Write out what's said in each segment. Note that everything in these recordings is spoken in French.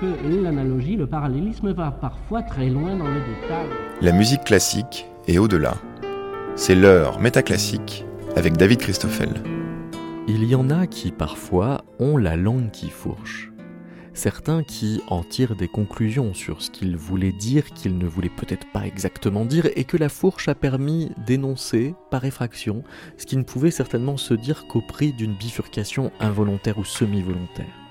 que l'analogie, le parallélisme va parfois très loin dans le détail. La musique classique est au-delà. C'est l'heure métaclassique avec David Christoffel. Il y en a qui parfois ont la langue qui fourche. Certains qui en tirent des conclusions sur ce qu'ils voulaient dire, qu'ils ne voulaient peut-être pas exactement dire, et que la fourche a permis d'énoncer, par effraction, ce qui ne pouvait certainement se dire qu'au prix d'une bifurcation involontaire ou semi-volontaire.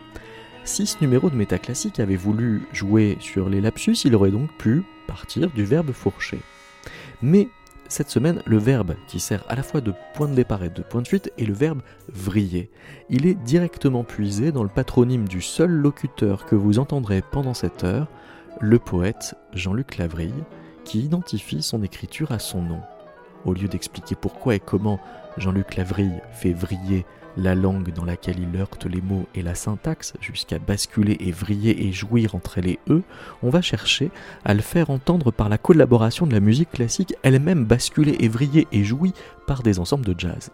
Si ce numéro de métaclassique avait voulu jouer sur les lapsus, il aurait donc pu partir du verbe fourcher. Mais cette semaine, le verbe qui sert à la fois de point de départ et de point de fuite est le verbe vriller. Il est directement puisé dans le patronyme du seul locuteur que vous entendrez pendant cette heure, le poète Jean-Luc Lavrille, qui identifie son écriture à son nom. Au lieu d'expliquer pourquoi et comment Jean-Luc Lavrille fait vriller la langue dans laquelle il heurte les mots et la syntaxe jusqu'à basculer et vriller et jouir entre et eux, on va chercher à le faire entendre par la collaboration de la musique classique elle-même basculée et vriller et jouie par des ensembles de jazz.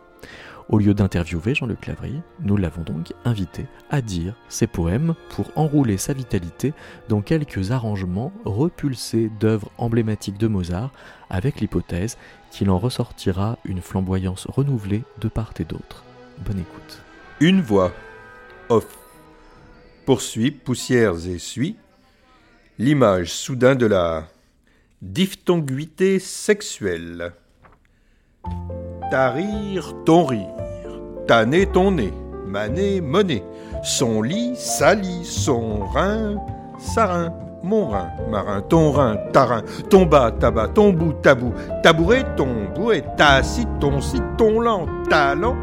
Au lieu d'interviewer Jean-Luc Lavrille, nous l'avons donc invité à dire ses poèmes pour enrouler sa vitalité dans quelques arrangements repulsés d'œuvres emblématiques de Mozart, avec l'hypothèse qu'il en ressortira une flamboyance renouvelée de part et d'autre. Bonne écoute. Une voix. Off. Poursuit, poussières et suit. L'image soudain de la diphtonguité sexuelle. Ta rire, ton rire. Ta nez, ton nez. Ma nez, monnaie. Son lit, sa lit. Son rein, sa rein mon rein, marin, ton rein, ta rein, ton bas, tabac, ton bout, tabou, tabouret, ton bouet, ta assis, ton si, ton lent, talent,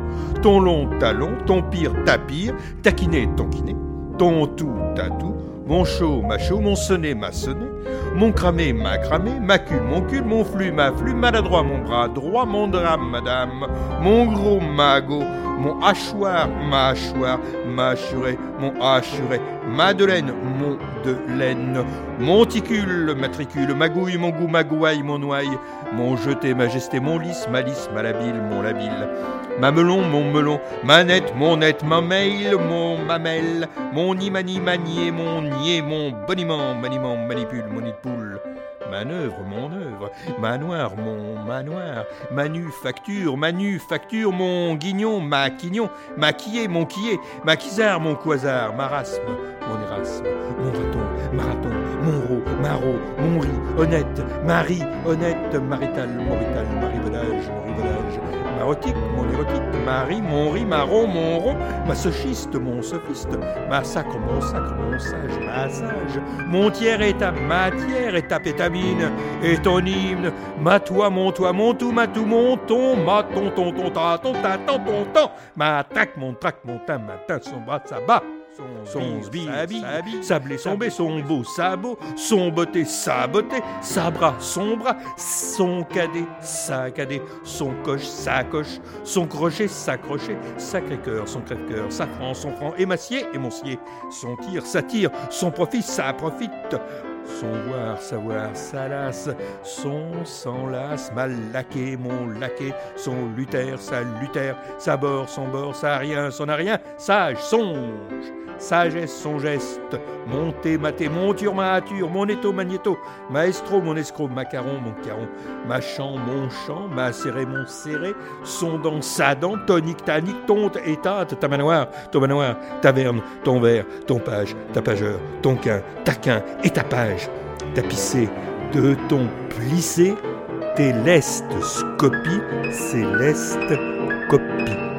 ton long talon, ton pire, ta pire, taquiné, ton kiné, ton tout, ta tout, mon chaud, ma chaud, mon sonné, ma sonné, mon cramé, ma cramé, ma cul, mon cul, mon flux, ma flux, maladroit, mon bras droit, mon drame, madame, mon gros magot, mon hachoir, ma hachoir, ma mon hachuré, Madeleine, mon de laine, monticule, matricule, magouille, mon goût, ma gouaille, mon noaille, mon jeté, majesté, mon lys, malice, malhabile, mon labile, ma melon, mon melon, manette, mon net, ma mail, mon mamelle, mon imani, manier, mon nier, mon boniment, maniement, manipule, manœuvre, mon œuvre, manoir, mon manoir, manufacture, manufacture, mon guignon, ma quignon, maquillé, mon quillé, maquisard, mon quasar, marasme, mon érasme, mon raton, marathon, mon ro, maro, mon riz, honnête, marie, honnête, marital, morital, morivolage, marotique, mon érotique, Marie, mon riz, marron, mon rond, ma sochiste, mon sophiste, ma sacre, mon sacre, mon sage, ma sage, mon tiers est ta matière et ta pétamine, et ton hymne, ma toi, mon toi, mon tout, ma tout, mon ton, ma ton, ton, ton, ta, ton, ta, ton, ton, ton, ma trac, mon trac, mon ta, ma ta, son bras, sa bas son sbire, sa blé, son bé, son beau sabot, son beauté, sa beauté, sa bras, son bras, son cadet, sa cadet, son coche, sa coche, son crochet, sa crochet, sacré cœur, son crève-cœur, sa franc, son franc, émacier, émoncier, son tir, sa tire, son profit, sa profite, son voir, savoir, sa lasse, son s'enlace, mal laqué, mon laqué, son lutère, sa lutère, sa bord, son bord, sa rien, son a rien, sage, songe sagesse son geste, monté, maté, monture, mature, mon éto, magnéto, maestro, mon escroc, macaron, mon caron, ma chant, mon chant, ma serré, mon serré, son dent, sa dent, tonique, tanique, tonte, étate, ta manoir, ton manoir, taverne, ton verre, ton page, ta pageur, ton quin, taquin et ta page, tapissé, de ton plissé, tes lestes scopies, céleste copie.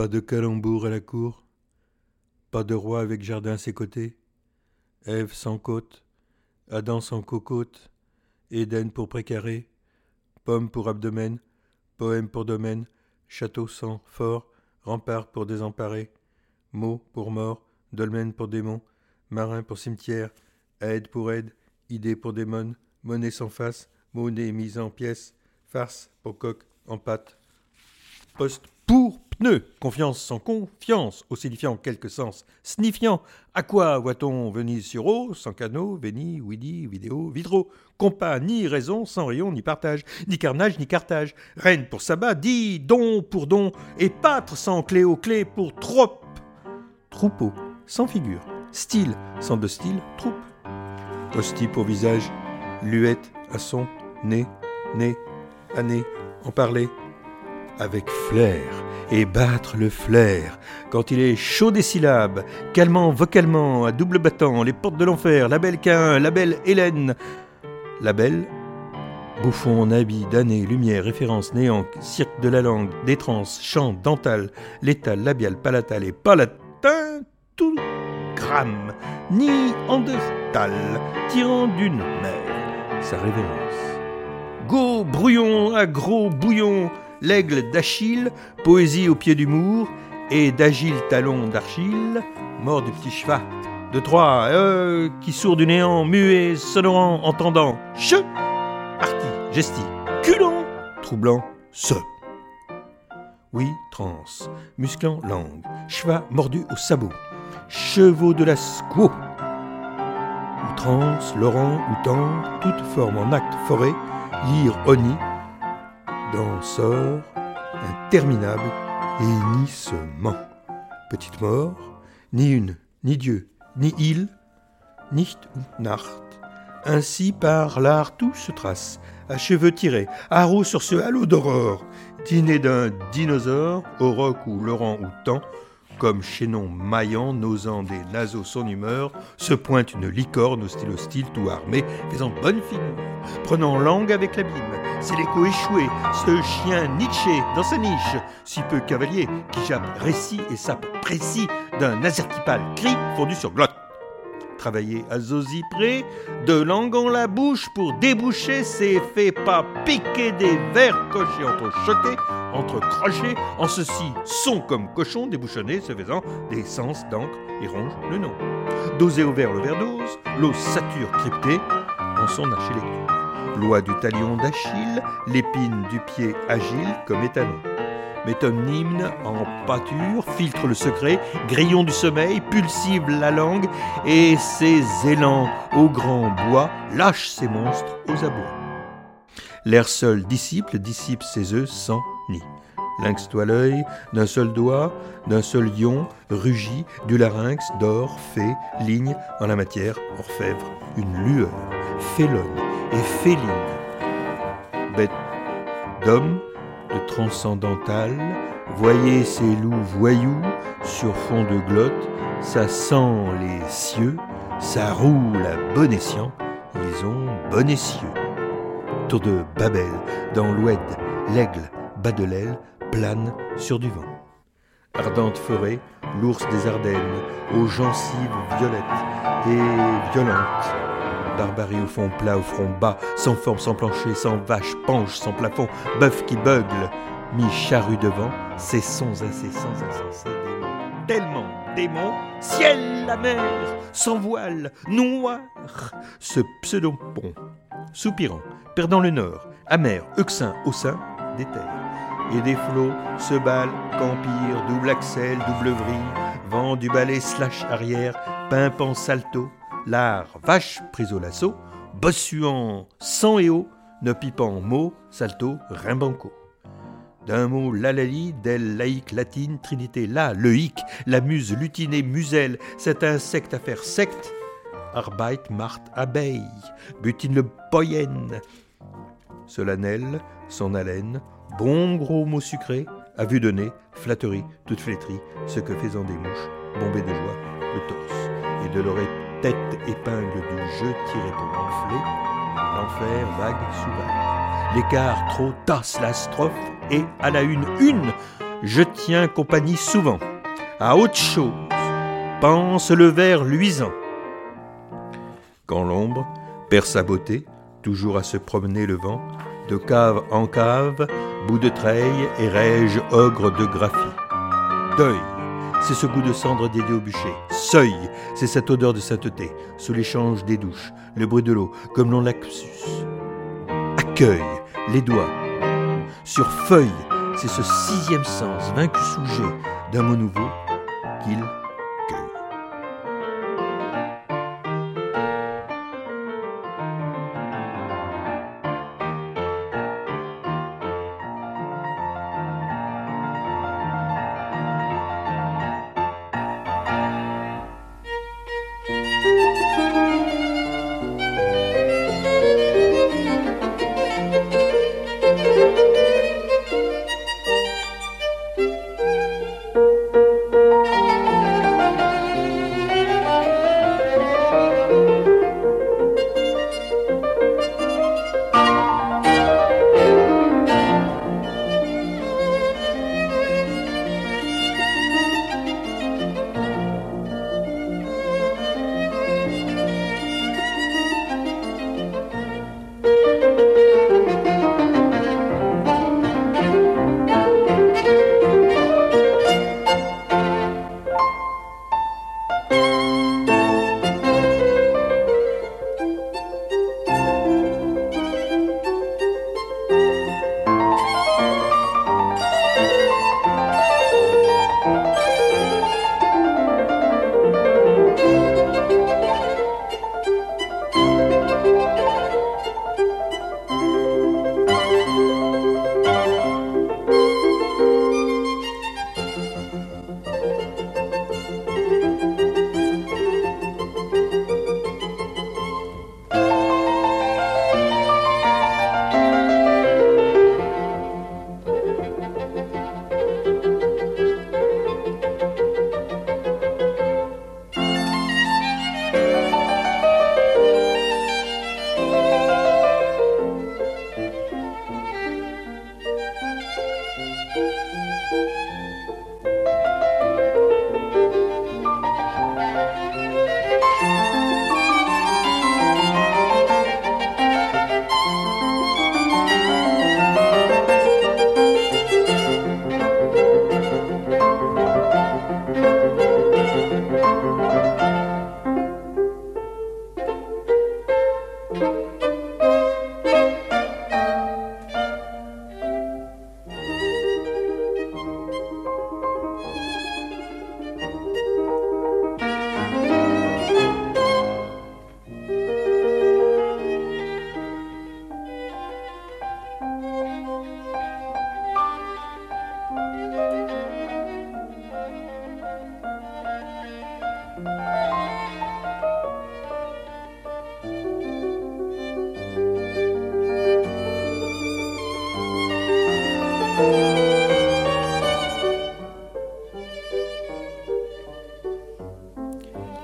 Pas de calembour à la cour. Pas de roi avec jardin à ses côtés. Ève sans côte. Adam sans cocotte. Éden pour précaré. Pomme pour abdomen. Poème pour domaine. Château sans fort. Rempart pour désemparé. Mot pour mort. Dolmen pour démon. Marin pour cimetière. Aide pour aide. Idée pour démon. Monnaie sans face. Monnaie mise en pièces. Farce pour coq en pâte. Poste pour pneu. Confiance sans confiance. Ossilifiant en quelque sens. Sniffiant. À quoi voit-on Venise sur eau Sans canot, Véni, Widi, vidéo, vitro. Compas, ni raison, sans rayon, ni partage. Ni carnage, ni cartage. Reine pour sabbat, dit don pour don. Et pâtre sans cléo, clé pour trop. Troupeau, sans figure. Style, sans de style, troupe. Hostie pour visage. Luette à son nez, nez, année, en parler, avec flair, et battre le flair, quand il est chaud des syllabes, calmant vocalement, à double battant, les portes de l'enfer, la belle Cain, la belle Hélène, la belle, bouffon en habit, lumière, référence, néant, cirque de la langue, détrance, chant, dental, létal, labial, palatal et palatin, tout gramme, ni andestal, tirant d'une mer, sa révérence. Go, brouillon, à gros bouillon, l'aigle d'Achille, poésie au pied du mour, et d'agile talon d'Archille, mort du petit cheval de Troie, euh, qui sourd du néant, muet, sonorant, entendant, che, arti, gesti, culant, troublant, ce. Oui, trans, musclant langue, cheval mordu au sabot, chevaux de la squaw. Outrance, Laurent, outan, toute forme en acte forêt, lire Oni, dans sort interminable et hennissement. Petite mort, ni une, ni Dieu, ni il, nicht und nacht. Ainsi par l'art tout se trace, à cheveux tirés, haro sur ce halo d'aurore, dîner d'un dinosaure, au roc ou Laurent ou temps, comme chaînon maillant, n'osant des naseaux son humeur, se pointe une licorne au style hostile, tout armé, faisant bonne figure, prenant langue avec l'abîme. C'est l'écho échoué, ce chien Nietzsche dans sa niche, si peu cavalier, qui jappe récit et sape précis d'un azertipal cri fondu sur glotte travailler à Zosipré, de langue en la bouche pour déboucher ses faits pas piquer des vers cochés entre choqués, entre crochets, en ceci sont comme cochon débouchonné, se faisant des sens d'encre et ronge le nom. Dosé au verre le verre d'ose, l'eau sature cryptée en son archilecture. Loi du talion d'Achille, l'épine du pied agile comme étalon métonyme en pâture, filtre le secret, grillon du sommeil, pulsive la langue, et ses élans au grand bois lâchent ses monstres aux abois. L'air seul disciple dissipe ses œufs sans nid. Lynx-toi l'œil, d'un seul doigt, d'un seul lion, rugit, du larynx, d'or, fait, ligne, en la matière, orfèvre, une lueur, félonne et féline. Bête d'homme, de transcendantal, voyez ces loups voyous sur fond de glotte, ça sent les cieux, ça roule à bon escient, ils ont bon essieu. Tour de Babel, dans l'oued, l'aigle, bas de l'aile, plane sur du vent. Ardente forêt, l'ours des Ardennes, aux gencives violettes et violentes, barbarie au fond plat, au front bas, sans forme, sans plancher, sans vache, penche, sans plafond, bœuf qui beugle, mi-charrue devant, ses sons incessants, insensés, démons, tellement démons, ciel, la mer, sans voile, noir, ce pseudo-pont, soupirant, perdant le nord, amer, euxin, au sein des terres. Et des flots se balent, qu'empire, double axel, double vrille, vent du balai slash arrière, pimpant salto, l'art vache prise au lasso, bossuant sang et eau, ne pipant mot, salto, rimbanco. D'un mot lalali, d'elle laïque latine, trinité la, le hic, la muse lutinée muselle, cet insecte à faire secte, arbeit mart abeille, butine le poyenne, solennel, son haleine, bon gros mot sucré, à vue de nez, flatterie, toute flétrie, ce que faisant des mouches, bombées de joie, le torse, et de l'oreille tête épingle du jeu tiré pour enfler, l'enfer vague sous vague. l'écart trop tasse la strophe, et à la une, une, je tiens compagnie souvent. À autre chose, pense le verre luisant. Quand l'ombre perd sa beauté, toujours à se promener le vent, de cave en cave, bout de treille et rège ogre de graphie. Deuil, c'est ce goût de cendre dédié au bûcher. Seuil, c'est cette odeur de sainteté, sous l'échange des douches, le bruit de l'eau, comme l'on lapsus. Accueil, les doigts. Sur feuille, c'est ce sixième sens, vaincu sous jet d'un mot nouveau, qu'il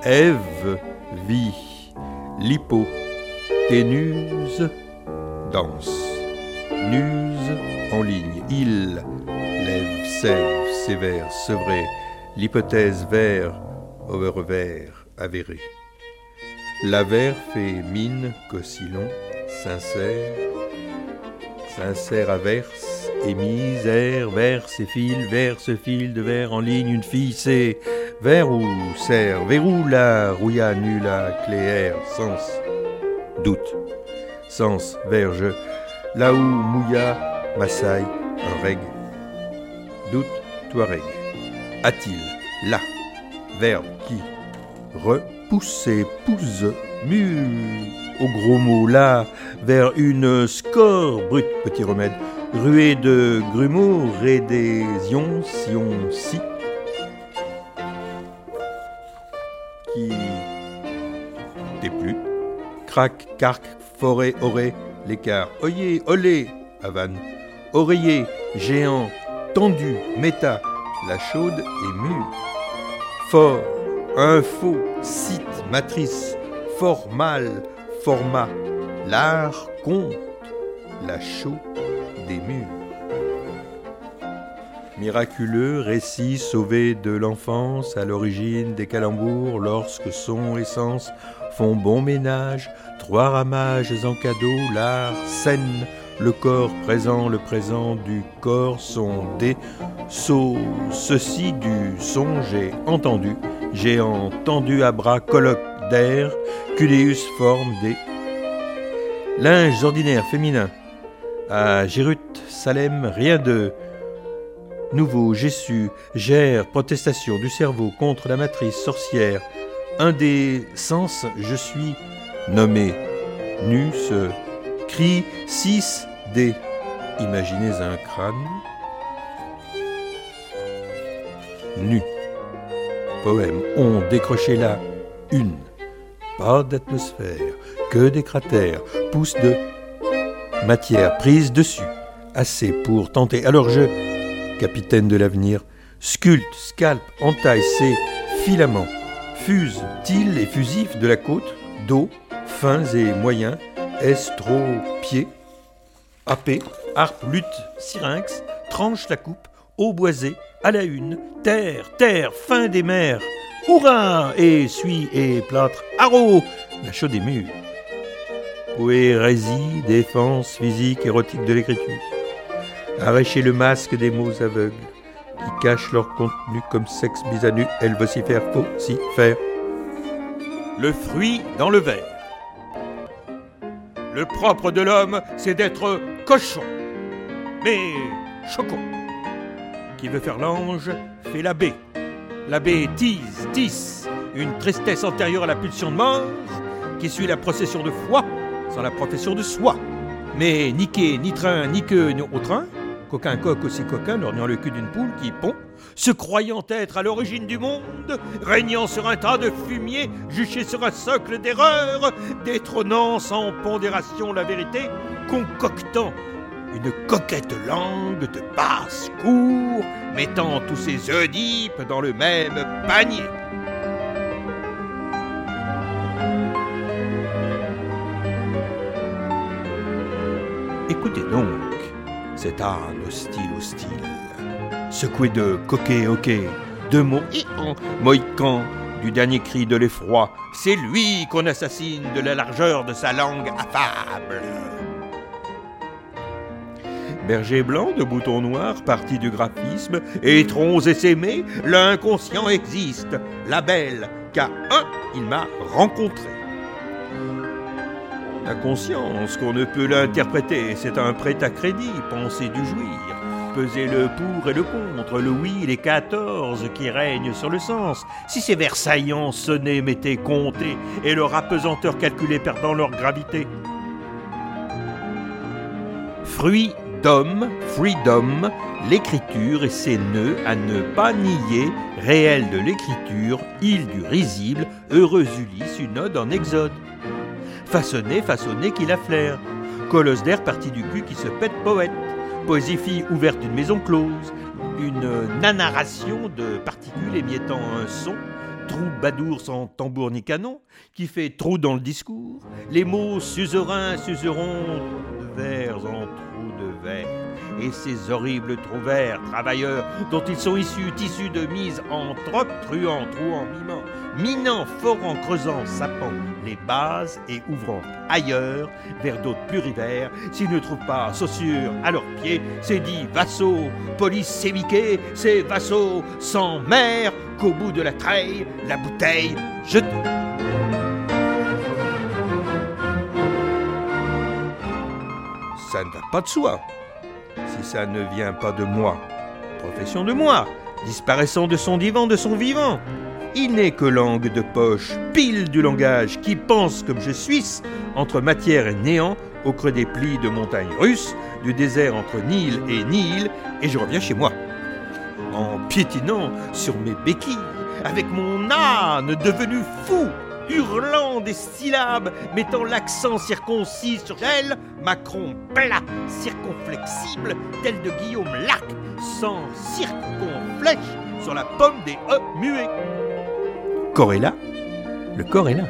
Ève vit, l'hypoténuse danse, nuse en ligne, il lève, sève, sévère, sevré, l'hypothèse vert, over vert, avéré. L'avers fait mine, cosillon, sincère, sincère averse, et misère, verse et fil, verse fil de verre en ligne, une fille, c'est vers ou serre, verrou la rouilla nulla cléaire, sens, doute, sens, verge, là où mouilla, massaille, un reg, doute, touareg, a-t-il, là, verbe qui, repousser, pousse, mu, au gros mot, là, vers une score, brut, petit remède, ruée de grumeaux, rédésion, sion, si, Crac, carc, forêt, oré, l'écart. Oyez, olé, havane. Oreiller, géant, tendu, méta, la chaude et mûre. Fort, info, site, matrice, formal, format, l'art, compte. la chaux des murs. Miraculeux récit sauvé de l'enfance à l'origine des calembours lorsque son et sens font bon ménage, trois ramages en cadeau, l'art, scène, le corps présent, le présent du corps sont des sauts, ceci du son j'ai entendu, j'ai entendu à bras colloque d'air, Culeus forme des linges ordinaires féminins. À Jérut, Salem, rien de Nouveau, Jésus, gère, protestation du cerveau contre la matrice sorcière. Un des sens, je suis nommé. Nu, ce cri 6D. Imaginez un crâne. Nu. Poème. On décroché là une. Pas d'atmosphère, que des cratères, pousse de matière prise dessus. Assez pour tenter. Alors je capitaine de l'avenir, sculpte, scalpe, entaille ses filaments, fuse, til et fusifs de la côte, dos, fins et moyens, estro-pieds, ap, harpe, lutte, syrinx, tranche la coupe, eau boisée, à la une, terre, terre, fin des mers, hurrah, et suis et plâtre, haro, la chaude des murs. Poérésie, défense physique, érotique de l'écriture. Arracher le masque des mots aveugles qui cachent leur contenu comme sexe bisanu, elle vocifère, faire. Le fruit dans le verre. Le propre de l'homme, c'est d'être cochon, mais chocon. Qui veut faire l'ange, fait la baie. La baie tise, tisse, une tristesse antérieure à la pulsion de mort, qui suit la procession de foi sans la profession de soi. Mais ni quai, ni train, ni queue, ni au train, Coquin coq aussi coquin, lorgnant le cul d'une poule qui pond, se croyant être à l'origine du monde, régnant sur un tas de fumier, juché sur un socle d'erreur, détrônant sans pondération la vérité, concoctant une coquette langue de basse-cour, mettant tous ses Oedipes dans le même panier. Écoutez donc cet âne hostile hostile, secoué de coquet hoquet, de mots mohican, du dernier cri de l'effroi, c'est lui qu'on assassine de la largeur de sa langue affable. Berger blanc de boutons noirs, parti du graphisme, étrons essaimés, l'inconscient existe, la belle, qu'à un, il m'a rencontré. La conscience qu'on ne peut l'interpréter, c'est un prêt à crédit, penser du jouir. Peser le pour et le contre, le oui les quatorze qui règnent sur le sens. Si ces versaillants sonnaient, mettaient, comptés, et leur apesanteur calculée perdant leur gravité. Fruit d'homme, freedom, l'écriture et ses nœuds à ne pas nier, réel de l'écriture, île du risible, heureux Ulysse, une ode en exode façonné, façonné qu'il a flair. Colosse d'air parti du cul qui se pète poète. Poésie fille ouverte d'une maison close. Une nanaration de particules émiettant un son. Trou badour sans tambour ni canon, qui fait trou dans le discours. Les mots suzerains suseront de vers en verre. Et ces horribles trous verts, travailleurs, dont ils sont issus, tissus de mise en trop, truant, trouant, mimant, minant, forant, creusant, sapant les bases et ouvrant ailleurs vers d'autres plurivers, s'ils ne trouvent pas saussure à leurs pieds, c'est dit vassaux, police sémiquée, c'est vassaux sans mère qu'au bout de la treille, la bouteille jetée. Ça ne va pas de soi, ça ne vient pas de moi. Profession de moi, disparaissant de son divan, de son vivant il n'est que langue de poche, pile du langage qui pense comme je suis, entre matière et néant, au creux des plis de montagnes russes, du désert entre Nil et Nil, et je reviens chez moi. En piétinant sur mes béquilles, avec mon âne devenu fou, hurlant des syllabes, mettant l'accent circoncis sur elle, Macron plat, circonflexible, tel de Guillaume Lac, sans circonflèche sur la pomme des E muets là, le corps est là.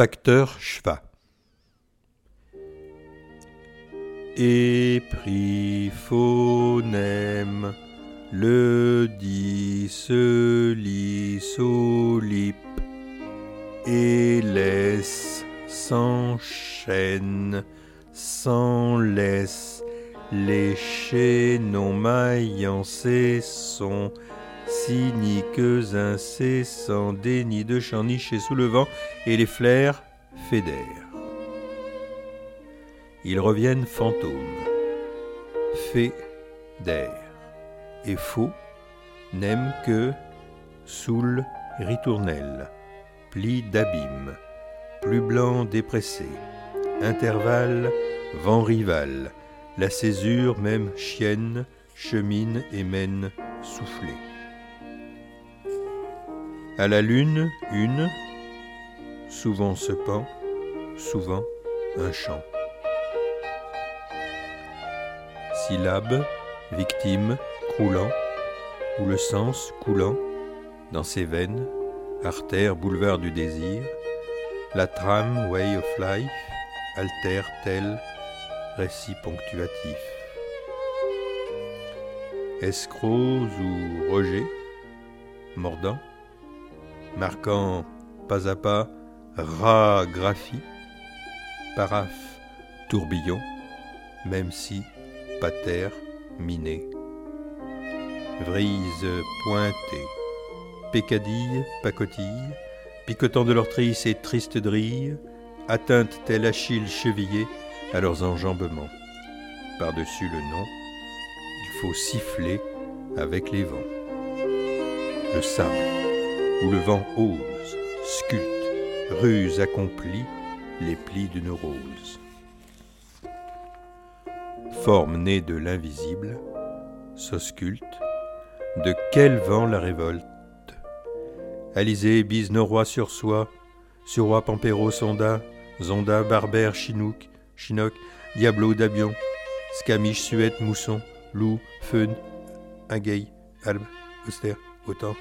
Facteur schwa. Et pris le lit solip, et laisse s'enchaîne, sans laisse, les chaînons maillants cessons, cyniques incessants, dénis de chants nichés sous le vent, et les flaires fédèrent. Ils reviennent fantômes, fédèrent, et faux n'aiment que soul ritournelle, pli d'abîme, plus blanc dépressé, intervalle, vent rival, la césure même chienne, chemine et mène soufflée. À la lune, une, souvent se pend, souvent un chant. Syllabe, victime, croulant, ou le sens coulant dans ses veines, artère, boulevard du désir, la trame, way of life, altère tel récit ponctuatif. Escrocs ou rejet, mordant, marquant pas à pas ra-graphie, paraphe, tourbillon, même si pater, miné, vrise pointée, pécadille, pacotille, picotant de leurs tristes et tristes drilles, atteinte tel Achille chevillé à leurs enjambements? Par-dessus le nom, il faut siffler avec les vents. Le sable, où le vent ose, sculpte, ruse accomplie, les plis d'une rose. Forme née de l'invisible, s'ausculte, de quel vent la révolte? Alizé bise Noroy sur soi, Surroi Pampero Sonda, Zonda Barbère Chinook, Chinook, Diablo Dabion, Scamiche Suette Mousson, Loup, Feun, Ingay, Albe, Auster, Autant,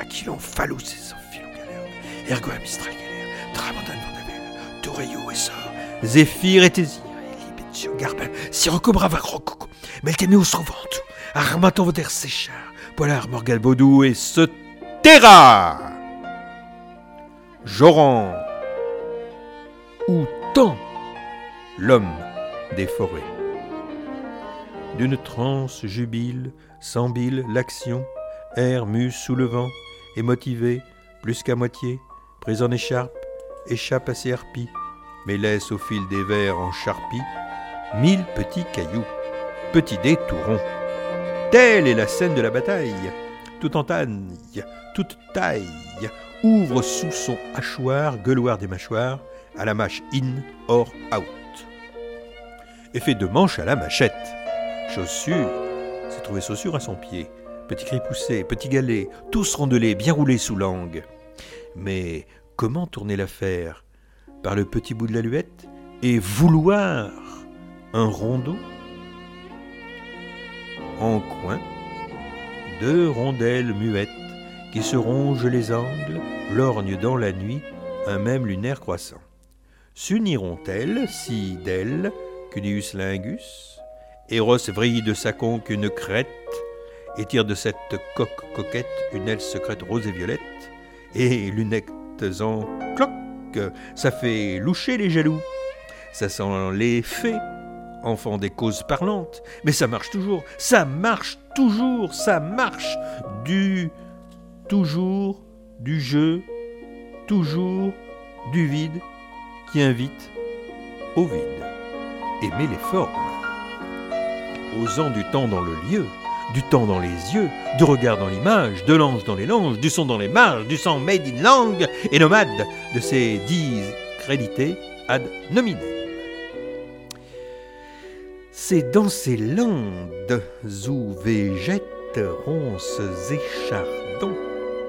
Aquilon, Falou, ses enfilons galère, Ergo Mistral galère, Tramontan Vandabel, Toureyo et Sor, Zéphyr et Tési, Libetio Garbin, Sirocco Brava Rococo, Meltemeus Rovantu, Armaton Voder Séchard, Polar Morgal Baudou et ce Terra Joran ou tant l'homme des forêts? D'une transe jubile, sembile l'action, air mue sous le vent, et motivé, plus qu'à moitié, pris en écharpe, échappe à ses harpies, mais laisse au fil des vers en charpie mille petits cailloux, petits dés tout ronds. Telle est la scène de la bataille, tout en toute taille, ouvre sous son hachoir, gueuloir des mâchoires, à la mâche in, or, out. Effet de manche à la machette. Chaussures, c'est trouvé chaussures à son pied. Petit cri poussé, petit galet, tous rondelés, bien roulés sous langue. Mais comment tourner l'affaire? Par le petit bout de la luette Et vouloir un rondeau? En coin, deux rondelles muettes qui se rongent les angles, lorgnent dans la nuit un même lunaire croissant. S'uniront-elles si d'elles, Cunius lingus, Eros vrille de sa conque une crête, et tire de cette coque coquette une aile secrète rose et violette, et lunettes en cloque, ça fait loucher les jaloux, ça sent les fées, enfants des causes parlantes, mais ça marche toujours, ça marche toujours, ça marche du toujours, du jeu, toujours, du vide, qui invite au vide. Aimer les formes. Osant du temps dans le lieu, du temps dans les yeux, du regard dans l'image, de l'ange dans les langes, du son dans les marges, du sang made in langue, et nomade de ces dix crédités ad nominem. C'est dans ces landes où végètent ronces et chardons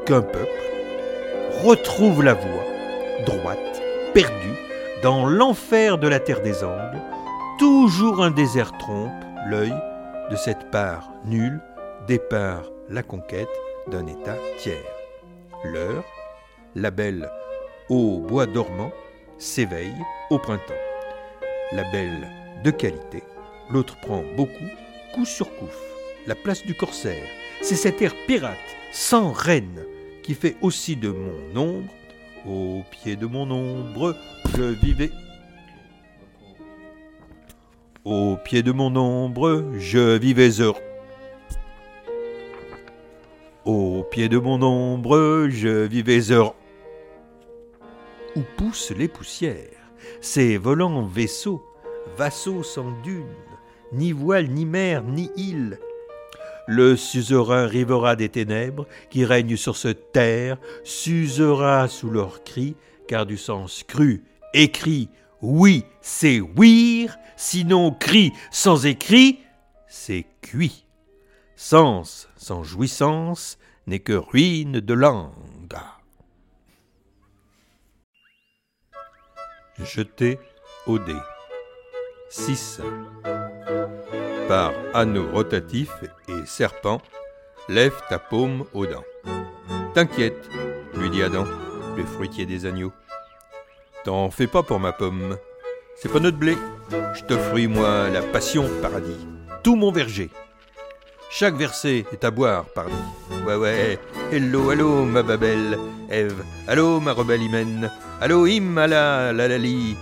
qu'un peuple retrouve la voie droite, perdue, dans l'enfer de la terre des Angles, toujours un désert trompe l'œil de cette part nulle, départ la conquête d'un État tiers. L'heure, la belle au bois dormant, s'éveille au printemps. La belle de qualité, l'autre prend beaucoup, coup sur coup. La place du corsaire, c'est cet air pirate, sans reine, qui fait aussi de mon ombre, au pied de mon ombre, je vivais. Au pied de mon ombre, je vivais heureux. Au pied de mon ombre, je vivais heureux. Où poussent les poussières, ces volants vaisseaux, vassaux sans dune, ni voile, ni mer, ni île? Le suzerain rivera des ténèbres qui règnent sur cette terre, s'usera sous leurs cris, car du sens cru, écrit, oui, c'est ouïr, sinon cri sans écrit, c'est cuit. Sens sans jouissance n'est que ruine de langue. Jeter au dé. 6. Par anneau rotatif et serpent, lève ta paume aux dents. T'inquiète, lui dit Adam, le fruitier des agneaux. T'en fais pas pour ma pomme. C'est pas notre blé. Je t'offris, moi, la passion paradis. Tout mon verger. Chaque verset est à boire, pardon. Ouais, ouais. Hello, hello, ma babelle. Ève. Allô, ma rebelle hymen. Allô, him, la lali.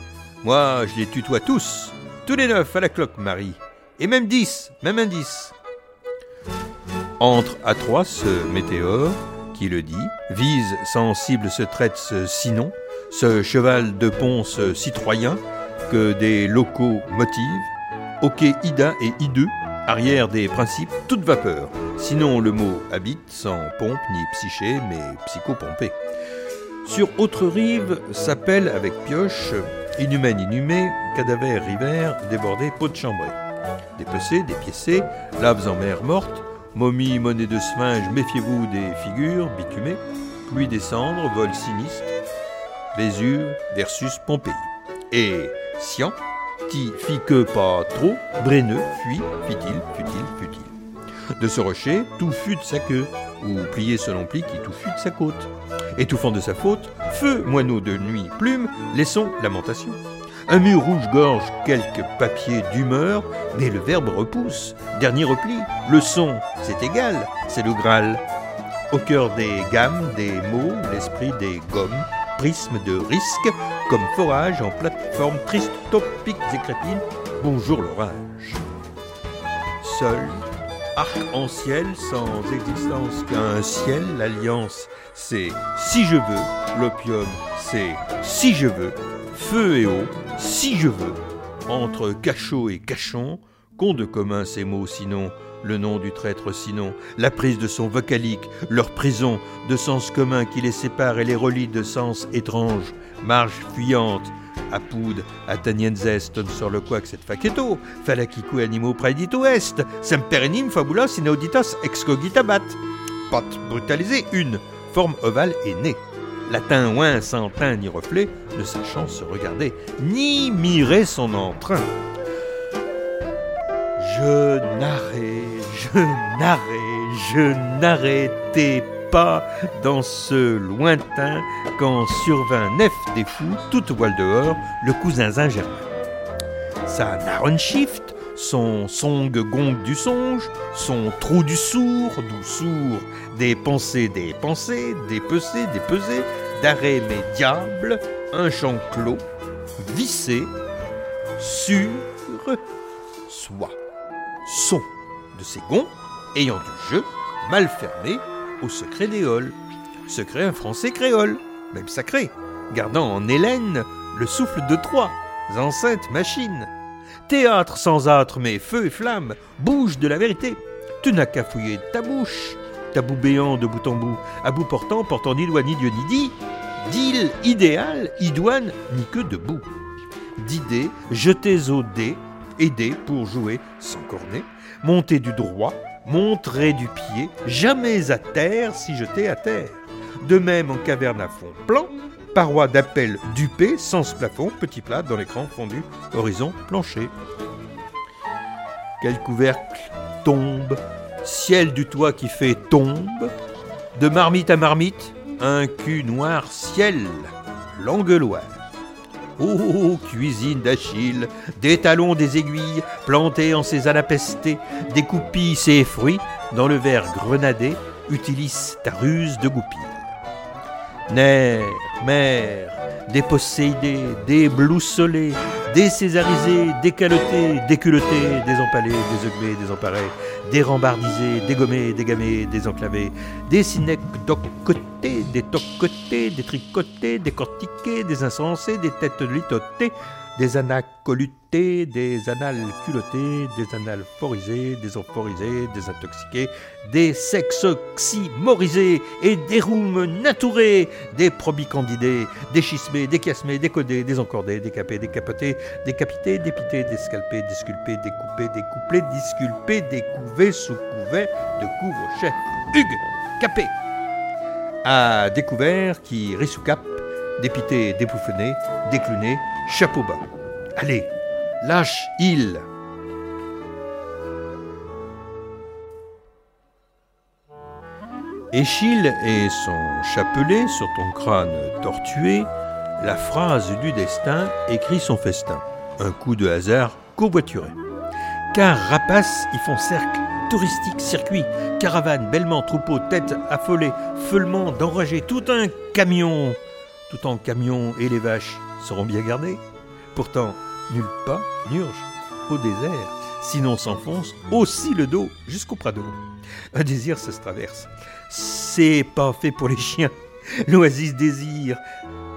Moi, je les tutoie tous. Tous les neuf à la cloque, Marie. Et même dix, même un dix. Entre à trois ce météore, qui le dit, vise sensible ce traite ce sinon, ce cheval de ponce citoyen, des locaux motivent, ok ida et hideux, arrière des principes, toute vapeur. Sinon le mot habite sans pompe ni psyché, mais psychopompé. Sur autre rive s'appelle avec pioche, inhumaine inhumée, cadavère river, débordé, peau de chambrée. Dépecé, dépiécé, laves en mer morte, momie, monnaie de sphinge, méfiez-vous des figures bitumées, pluie des cendres, vol sinistre, Vésuve versus Pompéi. Et Sian, ti fit que pas trop, brenneux, fuit, fut-il, fut-il. De ce rocher, tout fut de sa queue, ou plié selon pli qui tout fut de sa côte. Étouffant de sa faute, feu, moineau de nuit, plume, laissons lamentation. Un mur rouge-gorge, quelques papiers d'humeur, mais le verbe repousse. Dernier repli, le son, c'est égal, c'est le Graal. Au cœur des gammes, des mots, l'esprit des gommes, prisme de risque, comme forage en plateforme triste, topiques et. Bonjour l'orage. Seul, arc-en-ciel, sans existence qu'un ciel, l'alliance, c'est si je veux, l'opium, c'est si je veux, feu et eau, si je veux, entre cachot et cachon, qu'ont de commun ces mots sinon le nom du traître sinon, la prise de son vocalique, leur prison, de sens commun qui les sépare et les relie de sens étranges, marge fuyante, apud atanienses ton sur le quac cette facetto, falacicu animo praedito est, semperenim fabulos inauditos excogitabat. Pot brutalisé, une, forme ovale et née. Latin ouin sans teint ni reflet, ne sachant se regarder, ni mirer son entrain. Je n'arrête, je n'arrête, je n'arrêtais pas dans ce lointain quand survint nef des fous, toute voile dehors, le cousin Germain. Sa naronshift, son song gong du songe, son trou du sourd, d'où sourd, des pensées, des pensées, des pesées, des pesées, d'arrêt mes diables, un champ clos, vissé, sur soi son de ces gonds ayant du jeu mal fermé au secret halls. Secret un français créole, même sacré, gardant en Hélène le souffle de trois enceintes machines. Théâtre sans âtre, mais feu et flamme, bouge de la vérité. Tu n'as qu'à fouiller ta bouche, tabou béant de bout en bout, à bout portant, portant ni loi ni Dieu ni dit, d'île idéal, idoine, ni que debout. D'idées jetées au dé, aider pour jouer sans cornet, monter du droit, montrer du pied, jamais à terre si jeté à terre. De même en caverne à fond plan, paroi d'appel dupé, sens plafond, petit plat dans l'écran fondu, horizon plancher. Quel couvercle tombe, ciel du toit qui fait tombe, de marmite à marmite, un cul noir ciel, Langueloire. Oh, cuisine d'Achille, des talons, des aiguilles, plantés en ces anapestés, des coupilles, ces fruits, dans le verre grenadé, utilise ta ruse de goupille. Nerfs, mère, des posséidés, des bloussolés, des césarisés, des calotés, des culottés, des empalés, des synecdocotés, des tocotés, des tricotés, des cortiqués, des insensés, des têtes litotées, des anacolutés, des annales culottés, des analphorisés, des emphorisés, des intoxiqués, des sexoxymorisés et des roumes naturés, des probicandidés, des schismés, des chiasmés, des codés, des encordés, des capés, des capotés, des capités, des pités, des scalpés, des sous couvert de couvre-chef. Hugues, capé à découvert qui rit dépité, dépouffené, décluné, chapeau bas. Allez, lâche il. Échille et son chapelet sur ton crâne tortué, la phrase du destin écrit son festin. Un coup de hasard covoituré. Car rapaces y font cercle, touristique, circuit, caravane, bellement, troupeau, tête affolée, feulement, d'enragés, tout un camion. Tout en camion et les vaches seront bien gardées. Pourtant, nul pas n'urge au désert, sinon s'enfonce aussi le dos jusqu'au prado. Un désir, ça se traverse. C'est pas fait pour les chiens. L'oasis désir,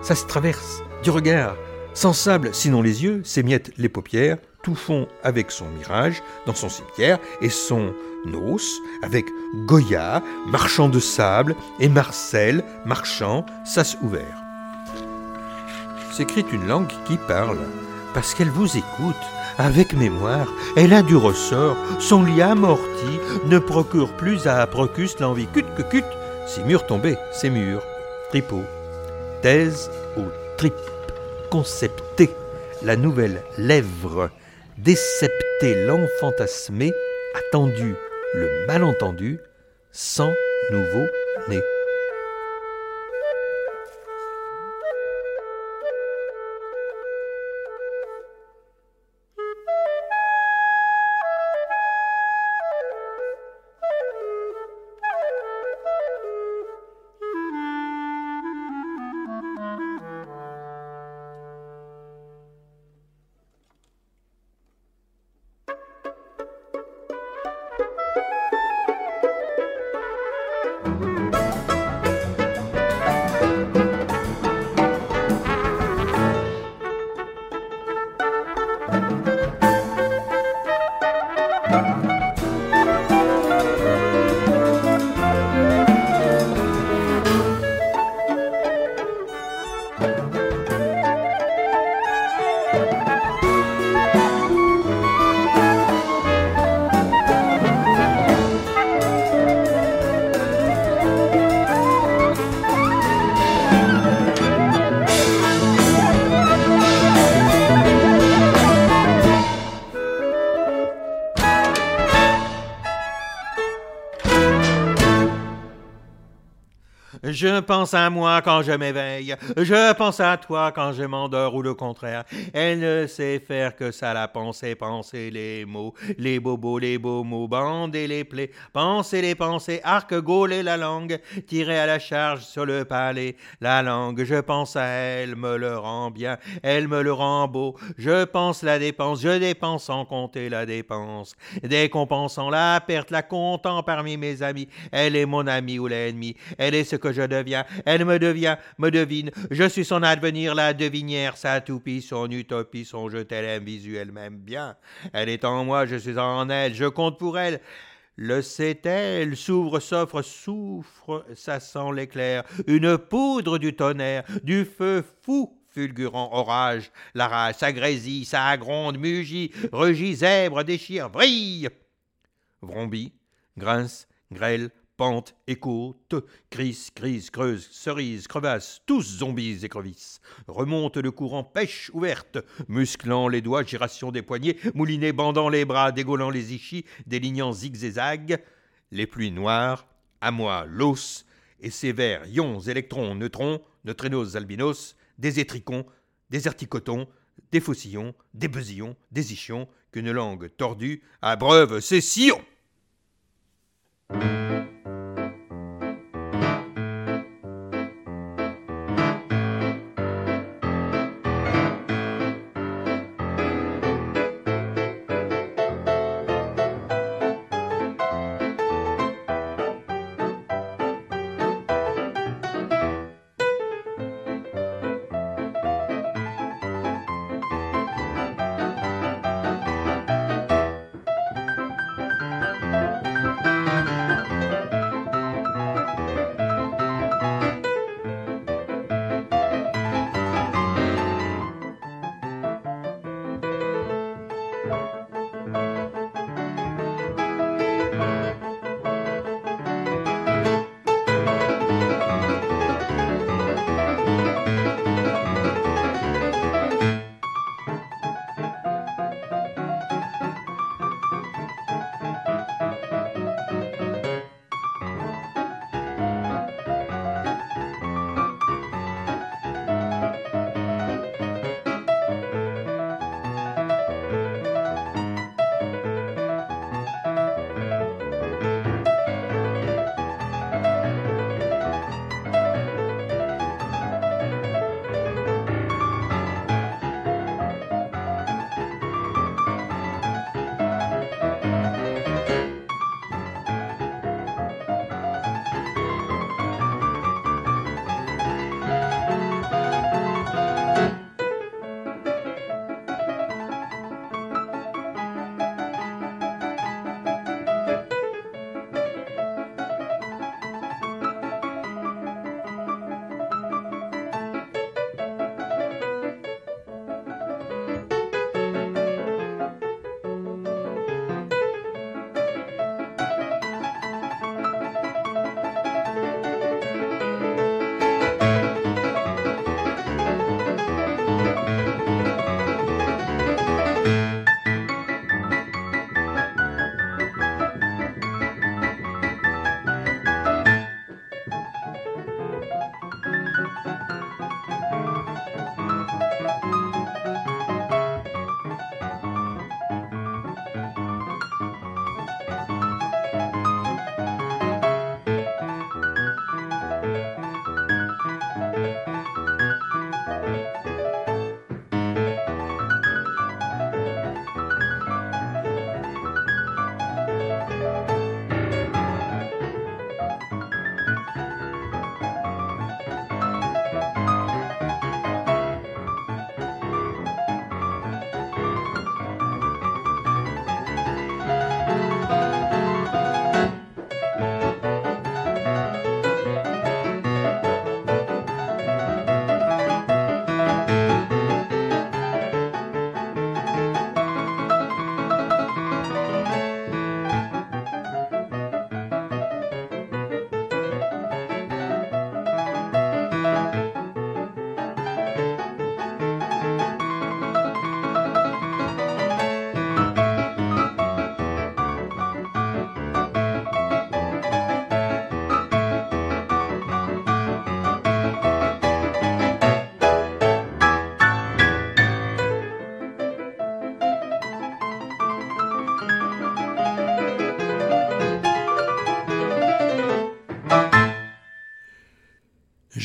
ça se traverse du regard. Sans sable, sinon les yeux, s'émiettent les paupières, tout fond avec son mirage dans son cimetière et son os avec Goya, marchand de sable, et Marcel, marchand, sas ouvert. S'écrit une langue qui parle, parce qu'elle vous écoute, avec mémoire, elle a du ressort, son lit amorti ne procure plus à Procus l'envie. Cut que cut, si murs tombés, c'est murs, tripot, thèse ou trip, concepter. La nouvelle lèvre, décepter l'enfantasmé, attendu le malentendu, sans nouveau né. Pense à moi quand je m'éveille. Je pense à toi quand je m'endors ou le contraire. Elle ne sait faire que ça, la pensée, penser les mots, les bobos, les beaux mots, bander les plaies, penser les pensées, arc gauler la langue, tirer à la charge sur le palais. La langue, je pense à elle, me le rend bien, elle me le rend beau. Je pense la dépense, je dépense sans compter la dépense. Décompensant la perte, la comptant parmi mes amis. Elle est mon ami ou l'ennemi. Elle est ce que je elle me devient, me devine, je suis son advenir, la devinière, sa toupie, son utopie, son je t'aime visuel même bien. Elle est en moi, je suis en elle, je compte pour elle. Le sait-elle, s'ouvre, s'offre, souffre, ça sent l'éclair, une poudre du tonnerre, du feu fou, fulgurant orage, la rage s'agrésille, ça gronde, mugit, rugit, zèbre, déchire, brille. Vrombit, grince, grêle, pente, écoute, crise, crise, creuse, cerise, crevasse, tous zombies et crevisses. Remonte le courant pêche ouverte, musclant les doigts, giration des poignets, moulinet bandant les bras, dégaulant les ichis, délignant zigzag, les pluies noires, à moi l'os, et ses verts, ions, électrons, neutrons, neutrinos, albinos, des étricons, des articotons, des faucillons, des besillons, des ichions, qu'une langue tordue abreuve ses sillons.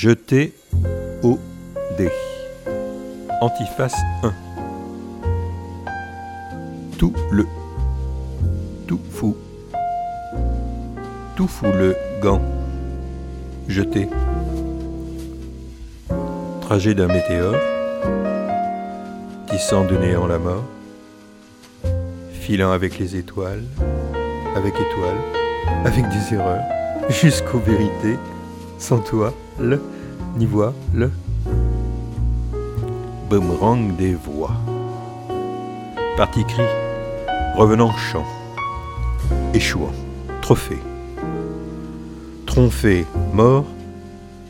Jeter au dé. Antiface 1. Tout le. Tout fou. Tout fou le gant. Jeter. Trajet d'un météore. Tissant de néant la mort. Filant avec les étoiles. Avec étoiles. Avec des erreurs. Jusqu'aux vérités. Sans toi, le ni voix, le boomerang des voix. Parti cri, revenant chant, échouant, trophée, trompé, mort,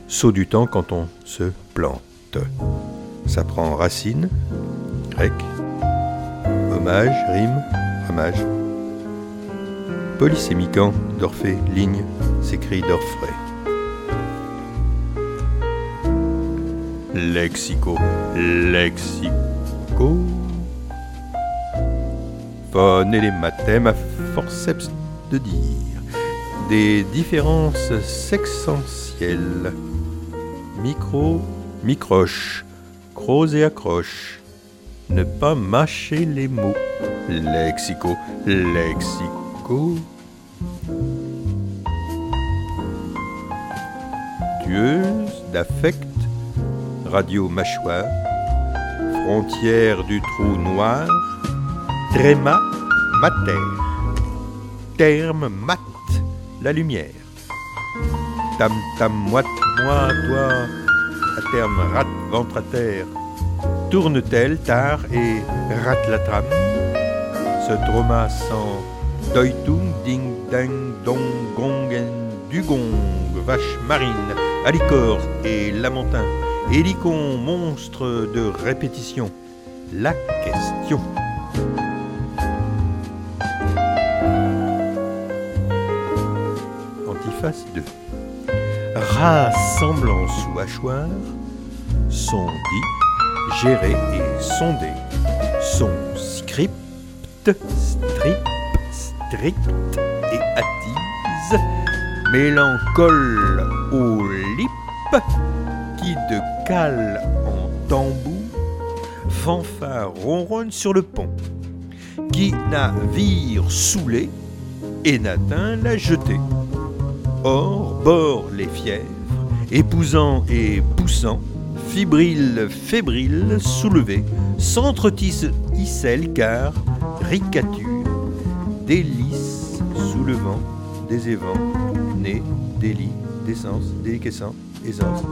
saut du temps quand on se plante. Ça prend racine, grec, hommage, rime, ramage. Polysémiquant d'Orphée, ligne, s'écrit d'Orfray. Lexico, lexico. Phone et les à forceps de dire. Des différences sexentielles. Micro, microche, croze et accroche. Ne pas mâcher les mots. Lexico, lexico. Tueuse d'affect, radio mâchoire, frontière du trou noir, tréma mater, terme mat, la lumière. Tam tam moite moi toi, à terme rat ventre à terre, tourne-t-elle tard et rate la trame? Ce trauma sans doitung ding dang dong gongen dugong, vache marine, alicor et lamentin, hélicon monstre de répétition. La question. Antiphase 2. Rassemblance ou hachoir, sont dit, géré et sondé. Son script, strip, strict et attise, mélancole au lip, qui de cale en tambour, fanfare ronronne sur le pont, qui navire saoulé et n'atteint la jetée. Or, bord les fièvres, épousant et poussant, fibrile, fébrile, soulevé, s'entretisse icelle car ricature, délice, soulevant, des évents, nez, délit, décence, déliquescent, aisance.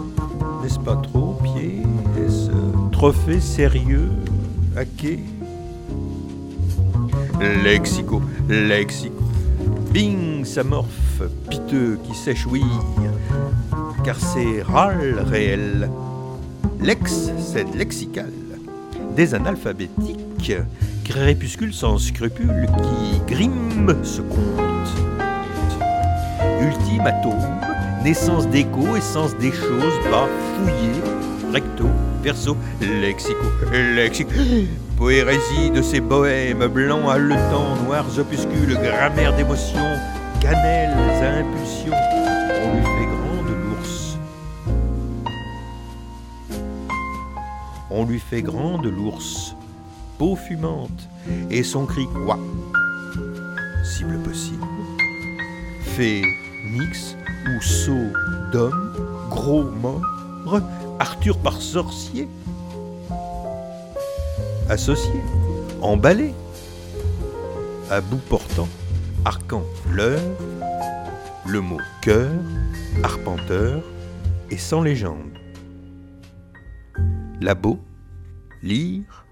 N'est-ce pas trop, pied, est-ce trophée sérieux, hacké Lexico, lexico, bing, s'amorphe, piteux qui sèche ouïe, carcéral réel. Lex, c'est lexical. Des analphabétiques, crépuscules sans scrupules qui griment ce conte. Ultime atome, naissance d'écho, essence des choses, bas, fouillé, recto, verso, lexico, lexico. Poérésie de ces bohèmes blancs haletants, noirs opuscules, grammaire d'émotions, cannelles à impulsion. On lui fait grande l'ours. On lui fait grande l'ours, peau fumante, et son cri quoi? Cible possible. Fait nix ou d'homme, gros mort, Arthur par sorcier. Associé, emballé, à bout portant, arcan fleur, le mot cœur, arpenteur et sans légende. Labo, lire,